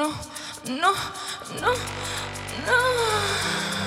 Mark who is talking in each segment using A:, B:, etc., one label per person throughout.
A: no, no, no, no.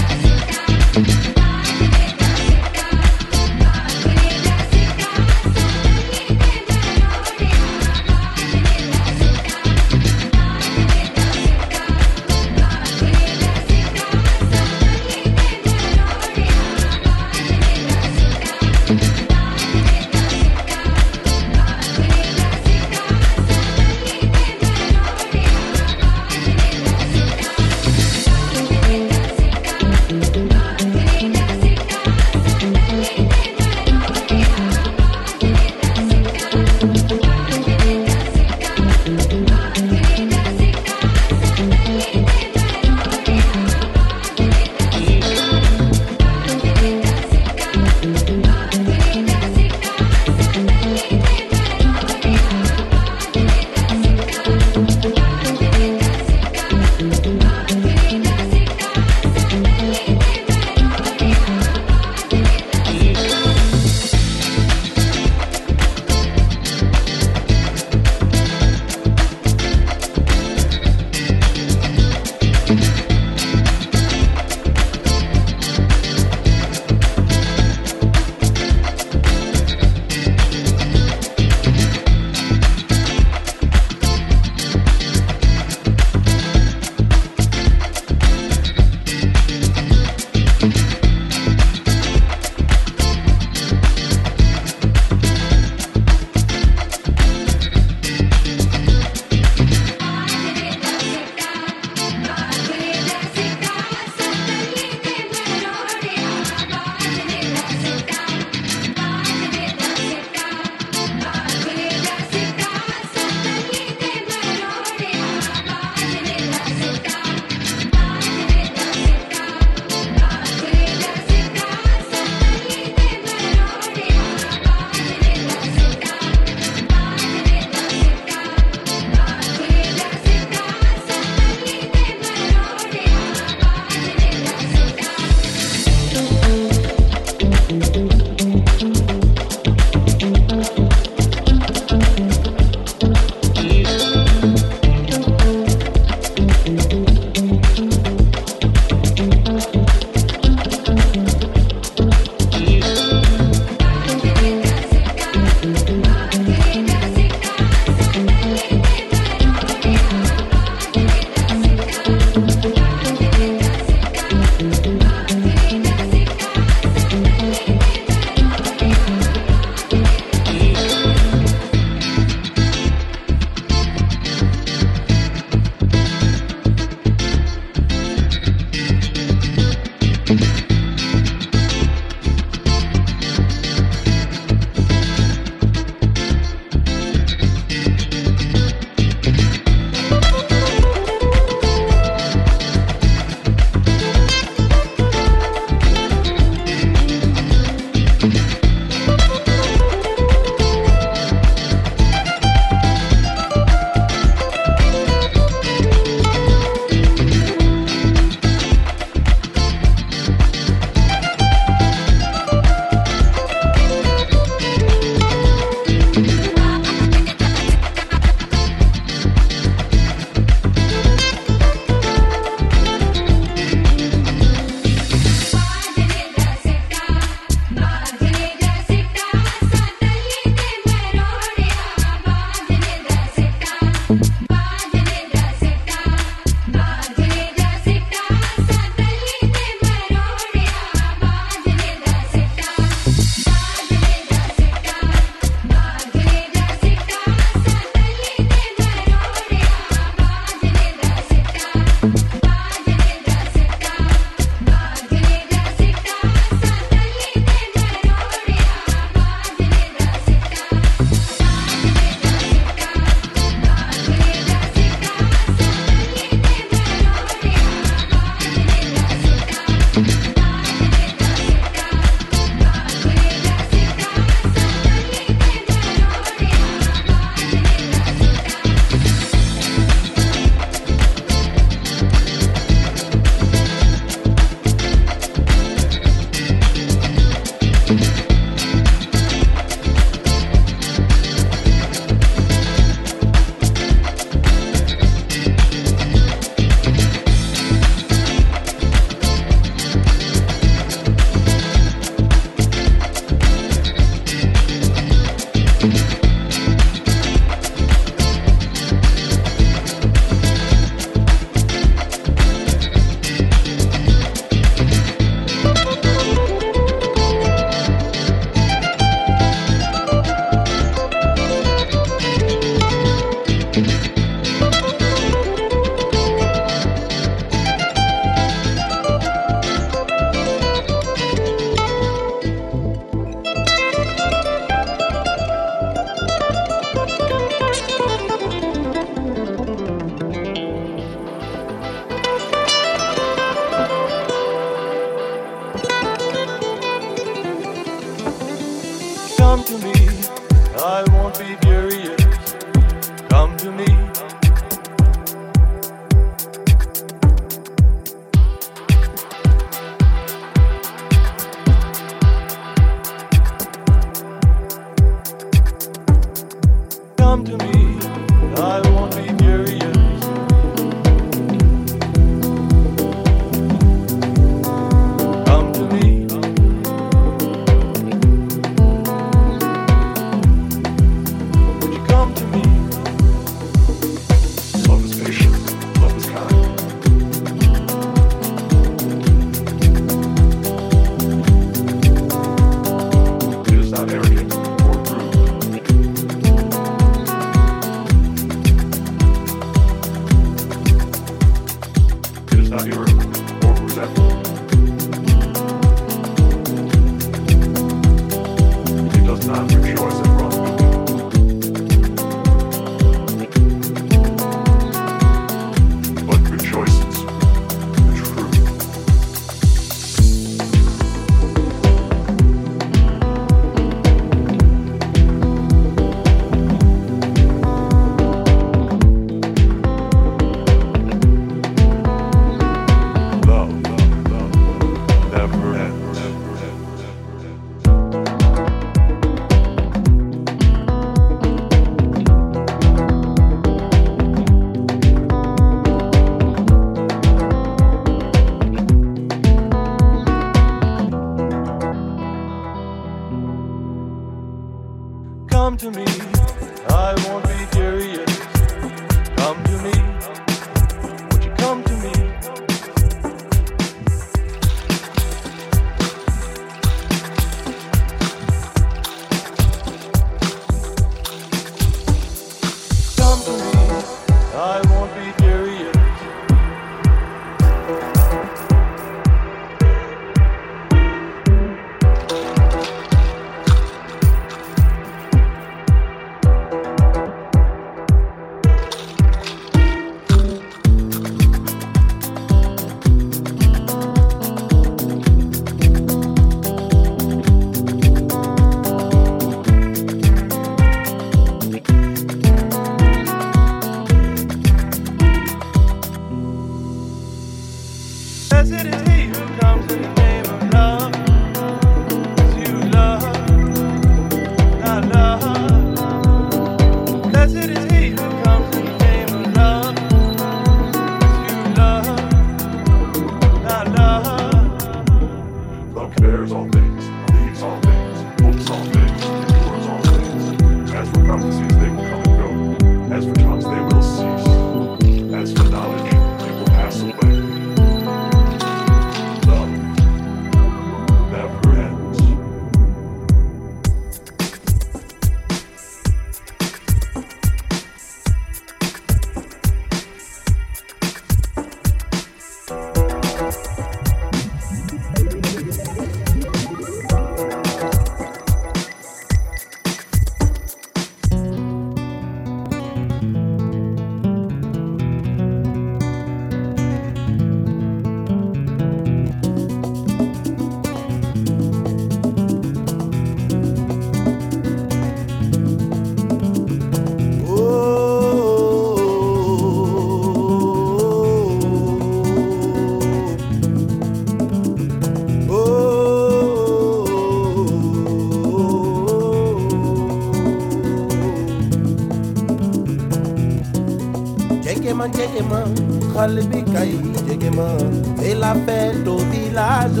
B: Malbika Jegeman et la fête au village.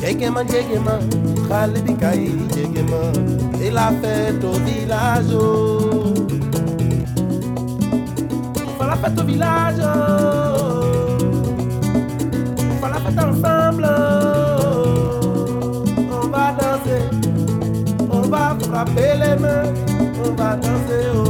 B: Jegeman Jegeman, Malbika Jegeman et la fête au village. Pour la fête au village. Pour la fête ensemble. On va danser, on va frapper les mains, on va danser. Oh.